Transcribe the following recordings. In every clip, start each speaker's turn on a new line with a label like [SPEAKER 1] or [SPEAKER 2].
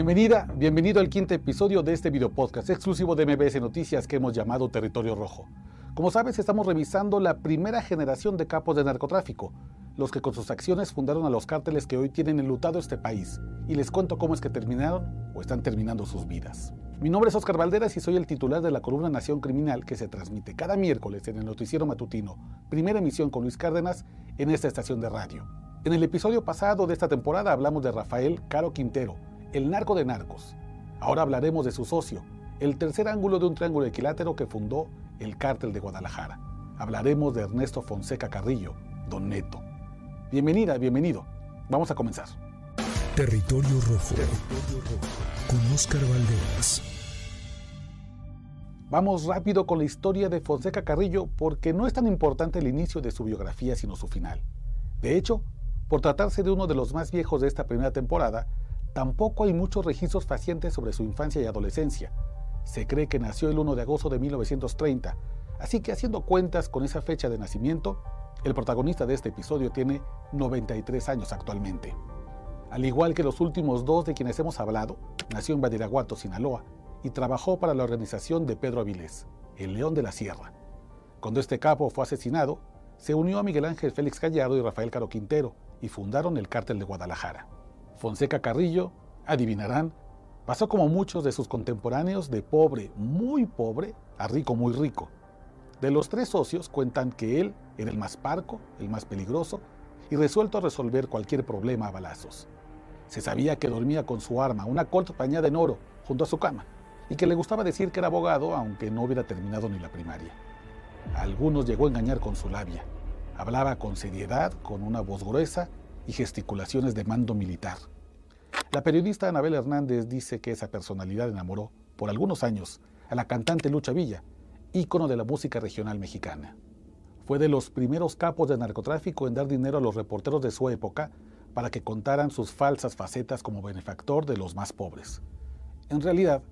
[SPEAKER 1] Bienvenida, bienvenido al quinto episodio de este video podcast exclusivo de MBS Noticias que hemos llamado Territorio Rojo. Como sabes, estamos revisando la primera generación de capos de narcotráfico, los que con sus acciones fundaron a los cárteles que hoy tienen enlutado este país, y les cuento cómo es que terminaron o están terminando sus vidas. Mi nombre es Oscar Valderas y soy el titular de la columna Nación Criminal que se transmite cada miércoles en el noticiero matutino, primera emisión con Luis Cárdenas en esta estación de radio. En el episodio pasado de esta temporada hablamos de Rafael Caro Quintero, el narco de narcos. Ahora hablaremos de su socio, el tercer ángulo de un triángulo equilátero que fundó el cártel de Guadalajara. Hablaremos de Ernesto Fonseca Carrillo, Don Neto. Bienvenida, bienvenido. Vamos a comenzar.
[SPEAKER 2] Territorio Rojo. Con Oscar Valderas.
[SPEAKER 1] Vamos rápido con la historia de Fonseca Carrillo porque no es tan importante el inicio de su biografía sino su final. De hecho, por tratarse de uno de los más viejos de esta primera temporada, Tampoco hay muchos registros facientes sobre su infancia y adolescencia. Se cree que nació el 1 de agosto de 1930, así que haciendo cuentas con esa fecha de nacimiento, el protagonista de este episodio tiene 93 años actualmente. Al igual que los últimos dos de quienes hemos hablado, nació en Badiraguato, Sinaloa, y trabajó para la organización de Pedro Avilés, el León de la Sierra. Cuando este capo fue asesinado, se unió a Miguel Ángel Félix Gallardo y Rafael Caro Quintero y fundaron el Cártel de Guadalajara. Fonseca Carrillo, adivinarán, pasó como muchos de sus contemporáneos de pobre, muy pobre, a rico, muy rico. De los tres socios cuentan que él era el más parco, el más peligroso y resuelto a resolver cualquier problema a balazos. Se sabía que dormía con su arma, una Colt bañada en oro, junto a su cama, y que le gustaba decir que era abogado aunque no hubiera terminado ni la primaria. A algunos llegó a engañar con su labia. Hablaba con seriedad, con una voz gruesa y gesticulaciones de mando militar. La periodista Anabel Hernández dice que esa personalidad enamoró por algunos años a la cantante Lucha Villa, ícono de la música regional mexicana. Fue de los primeros capos de narcotráfico en dar dinero a los reporteros de su época para que contaran sus falsas facetas como benefactor de los más pobres. En realidad,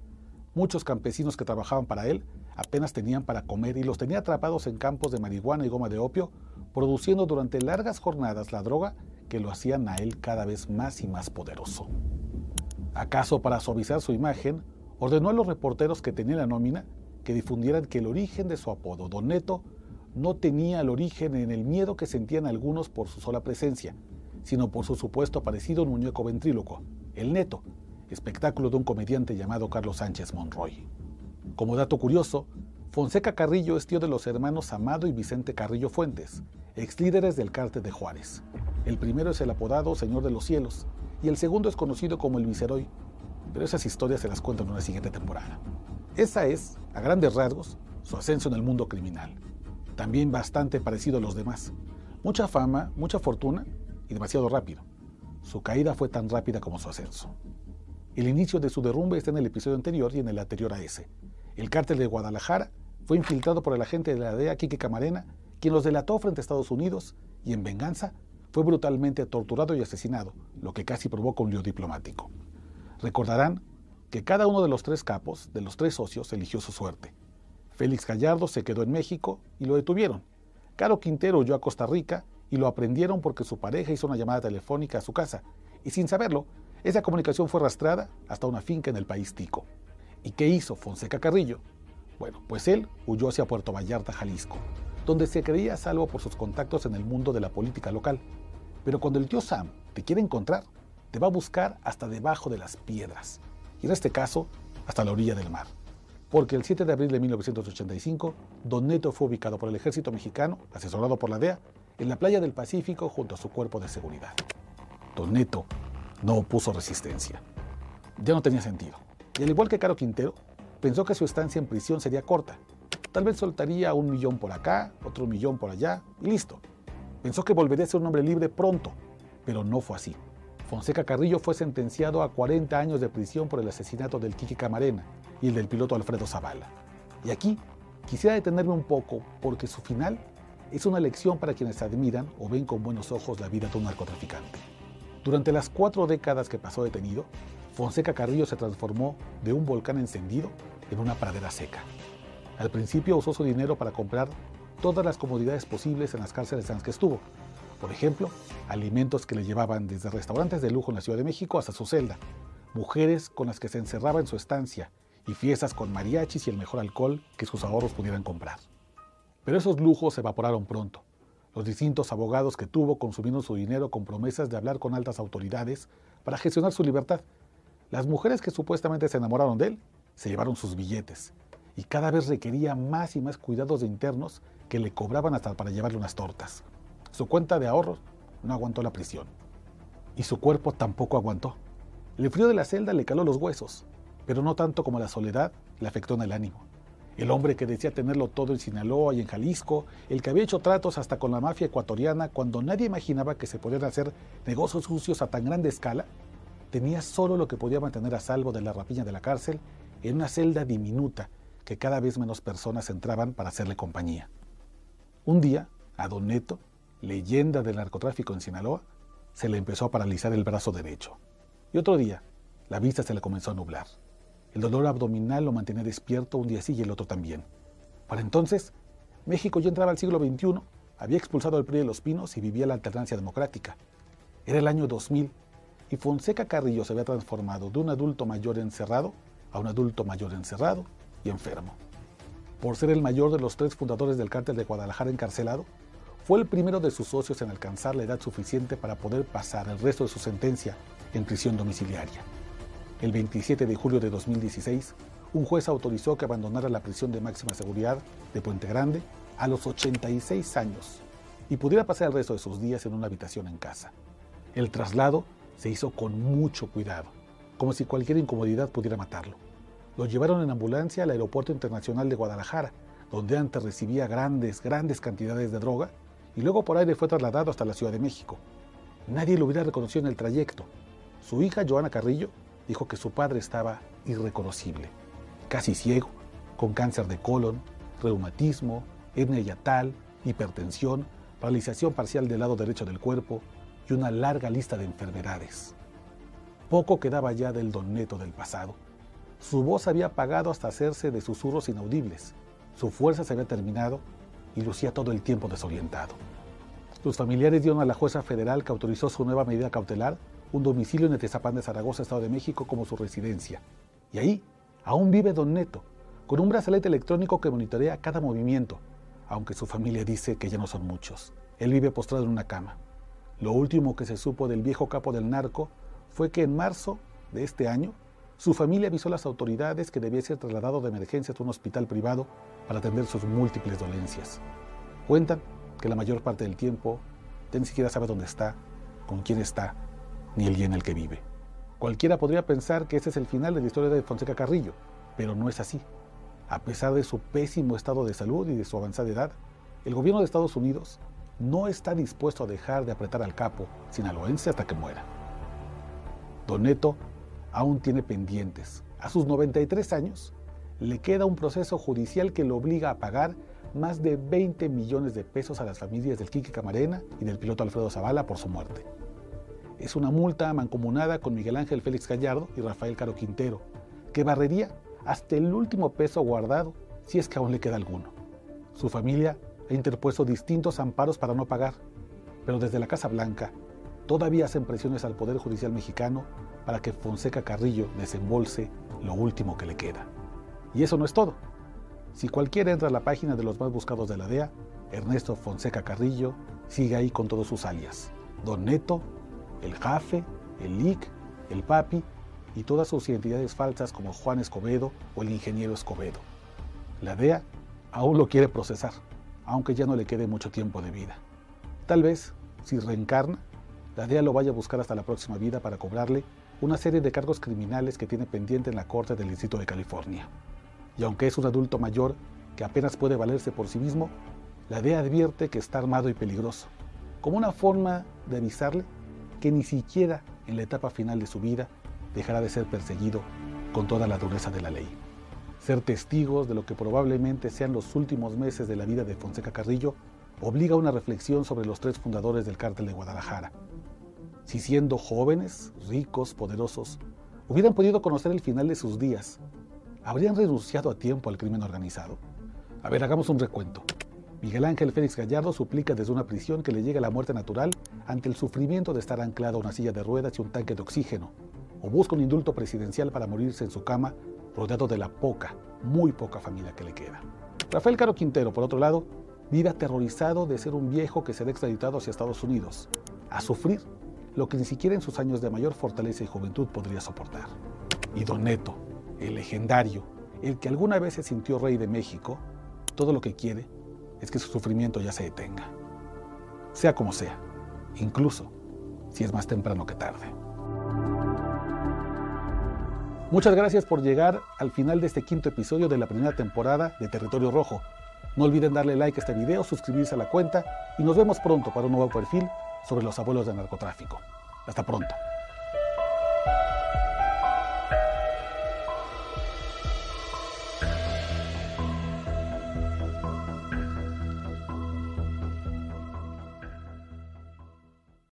[SPEAKER 1] muchos campesinos que trabajaban para él apenas tenían para comer y los tenía atrapados en campos de marihuana y goma de opio, produciendo durante largas jornadas la droga que lo hacían a él cada vez más y más poderoso. ¿Acaso para suavizar su imagen, ordenó a los reporteros que tenían la nómina que difundieran que el origen de su apodo, Don Neto, no tenía el origen en el miedo que sentían algunos por su sola presencia, sino por su supuesto parecido muñeco ventríloco, el Neto, espectáculo de un comediante llamado Carlos Sánchez Monroy. Como dato curioso, Fonseca Carrillo es tío de los hermanos Amado y Vicente Carrillo Fuentes, ex líderes del cártel de Juárez. El primero es el apodado Señor de los Cielos y el segundo es conocido como el Viceroy, pero esas historias se las cuento en una siguiente temporada. Esa es, a grandes rasgos, su ascenso en el mundo criminal. También bastante parecido a los demás. Mucha fama, mucha fortuna y demasiado rápido. Su caída fue tan rápida como su ascenso. El inicio de su derrumbe está en el episodio anterior y en el anterior a ese. El cártel de Guadalajara fue infiltrado por el agente de la DEA, Quique Camarena, quien los delató frente a Estados Unidos y en venganza fue brutalmente torturado y asesinado, lo que casi provoca un lío diplomático. Recordarán que cada uno de los tres capos, de los tres socios, eligió su suerte. Félix Gallardo se quedó en México y lo detuvieron. Caro Quintero huyó a Costa Rica y lo aprendieron porque su pareja hizo una llamada telefónica a su casa y sin saberlo, esa comunicación fue arrastrada hasta una finca en el país tico. ¿Y qué hizo Fonseca Carrillo? Bueno, pues él huyó hacia Puerto Vallarta, Jalisco, donde se creía salvo por sus contactos en el mundo de la política local. Pero cuando el tío Sam te quiere encontrar, te va a buscar hasta debajo de las piedras, y en este caso, hasta la orilla del mar. Porque el 7 de abril de 1985, Don Neto fue ubicado por el ejército mexicano, asesorado por la DEA, en la playa del Pacífico junto a su cuerpo de seguridad. Don Neto no opuso resistencia. Ya no tenía sentido. Y al igual que Caro Quintero, pensó que su estancia en prisión sería corta Tal vez soltaría un millón por acá, otro millón por allá y listo. Pensó que volvería a ser un hombre libre pronto, pero no fue así. Fonseca Carrillo fue sentenciado a 40 años de prisión por el asesinato del Kiki Camarena y el del piloto Alfredo Zavala. Y aquí quisiera detenerme un poco porque su final es una lección para quienes admiran o ven con buenos ojos la vida de un narcotraficante. Durante las cuatro décadas que pasó detenido, Fonseca Carrillo se transformó de un volcán encendido en una pradera seca. Al principio usó su dinero para comprar todas las comodidades posibles en las cárceles en las que estuvo. Por ejemplo, alimentos que le llevaban desde restaurantes de lujo en la Ciudad de México hasta su celda. mujeres con las que se encerraba en su estancia y fiestas con mariachis y el mejor alcohol que sus ahorros pudieran comprar. Pero esos lujos se evaporaron pronto. Los distintos abogados que tuvo consumieron su dinero con promesas de hablar con altas autoridades para gestionar su libertad. Las mujeres que supuestamente se enamoraron de él se llevaron sus billetes y cada vez requería más y más cuidados de internos que le cobraban hasta para llevarle unas tortas. Su cuenta de ahorros no aguantó la prisión. Y su cuerpo tampoco aguantó. El frío de la celda le caló los huesos, pero no tanto como la soledad le afectó en el ánimo. El hombre que decía tenerlo todo en Sinaloa y en Jalisco, el que había hecho tratos hasta con la mafia ecuatoriana cuando nadie imaginaba que se podían hacer negocios sucios a tan grande escala, tenía solo lo que podía mantener a salvo de la rapiña de la cárcel en una celda diminuta que cada vez menos personas entraban para hacerle compañía. Un día, a Don Neto, leyenda del narcotráfico en Sinaloa, se le empezó a paralizar el brazo derecho. Y otro día, la vista se le comenzó a nublar. El dolor abdominal lo mantenía despierto un día sí y el otro también. Para entonces, México ya entraba al siglo XXI, había expulsado al PRI de los Pinos y vivía la alternancia democrática. Era el año 2000 y Fonseca Carrillo se había transformado de un adulto mayor encerrado a un adulto mayor encerrado y enfermo por ser el mayor de los tres fundadores del cártel de Guadalajara encarcelado, fue el primero de sus socios en alcanzar la edad suficiente para poder pasar el resto de su sentencia en prisión domiciliaria. El 27 de julio de 2016, un juez autorizó que abandonara la prisión de máxima seguridad de Puente Grande a los 86 años y pudiera pasar el resto de sus días en una habitación en casa. El traslado se hizo con mucho cuidado, como si cualquier incomodidad pudiera matarlo. Lo llevaron en ambulancia al Aeropuerto Internacional de Guadalajara, donde antes recibía grandes, grandes cantidades de droga, y luego por aire fue trasladado hasta la Ciudad de México. Nadie lo hubiera reconocido en el trayecto. Su hija, Joana Carrillo, dijo que su padre estaba irreconocible, casi ciego, con cáncer de colon, reumatismo, hernia yatal, hipertensión, paralización parcial del lado derecho del cuerpo y una larga lista de enfermedades. Poco quedaba ya del don neto del pasado su voz había apagado hasta hacerse de susurros inaudibles. Su fuerza se había terminado y lucía todo el tiempo desorientado. Sus familiares dieron a la jueza federal que autorizó su nueva medida cautelar un domicilio en Etezapán de Zaragoza, Estado de México, como su residencia. Y ahí aún vive Don Neto, con un brazalete electrónico que monitorea cada movimiento, aunque su familia dice que ya no son muchos. Él vive postrado en una cama. Lo último que se supo del viejo capo del narco fue que en marzo de este año su familia avisó a las autoridades que debía ser trasladado de emergencia a un hospital privado para atender sus múltiples dolencias. Cuentan que la mayor parte del tiempo ya ni siquiera sabe dónde está, con quién está, ni el día en el que vive. Cualquiera podría pensar que ese es el final de la historia de Fonseca Carrillo, pero no es así. A pesar de su pésimo estado de salud y de su avanzada edad, el gobierno de Estados Unidos no está dispuesto a dejar de apretar al capo sinaloense hasta que muera. Don Neto aún tiene pendientes. A sus 93 años, le queda un proceso judicial que lo obliga a pagar más de 20 millones de pesos a las familias del Quique Camarena y del piloto Alfredo Zavala por su muerte. Es una multa mancomunada con Miguel Ángel Félix Gallardo y Rafael Caro Quintero, que barrería hasta el último peso guardado si es que aún le queda alguno. Su familia ha interpuesto distintos amparos para no pagar, pero desde la Casa Blanca todavía hacen presiones al Poder Judicial mexicano para que Fonseca Carrillo desembolse lo último que le queda. Y eso no es todo. Si cualquiera entra a la página de los más buscados de la DEA, Ernesto Fonseca Carrillo sigue ahí con todos sus alias. Don Neto, el Jafe, el Lic, el Papi y todas sus identidades falsas como Juan Escobedo o el ingeniero Escobedo. La DEA aún lo quiere procesar, aunque ya no le quede mucho tiempo de vida. Tal vez, si reencarna, la DEA lo vaya a buscar hasta la próxima vida para cobrarle una serie de cargos criminales que tiene pendiente en la Corte del Distrito de California. Y aunque es un adulto mayor que apenas puede valerse por sí mismo, la DEA advierte que está armado y peligroso, como una forma de avisarle que ni siquiera en la etapa final de su vida dejará de ser perseguido con toda la dureza de la ley. Ser testigos de lo que probablemente sean los últimos meses de la vida de Fonseca Carrillo obliga a una reflexión sobre los tres fundadores del cártel de Guadalajara, si siendo jóvenes, ricos, poderosos, hubieran podido conocer el final de sus días, ¿habrían renunciado a tiempo al crimen organizado? A ver, hagamos un recuento. Miguel Ángel Félix Gallardo suplica desde una prisión que le llegue la muerte natural ante el sufrimiento de estar anclado a una silla de ruedas y un tanque de oxígeno. o busca un indulto presidencial para morirse en su cama rodeado de la poca, muy poca familia que le queda. Rafael Caro Quintero, por otro lado, vive aterrorizado de ser un viejo que se ha extraditado hacia Estados Unidos, a sufrir lo que ni siquiera en sus años de mayor fortaleza y juventud podría soportar. Y Don Neto, el legendario, el que alguna vez se sintió rey de México, todo lo que quiere es que su sufrimiento ya se detenga. Sea como sea, incluso si es más temprano que tarde. Muchas gracias por llegar al final de este quinto episodio de la primera temporada de Territorio Rojo. No olviden darle like a este video, suscribirse a la cuenta y nos vemos pronto para un nuevo perfil sobre los abuelos del narcotráfico. Hasta pronto.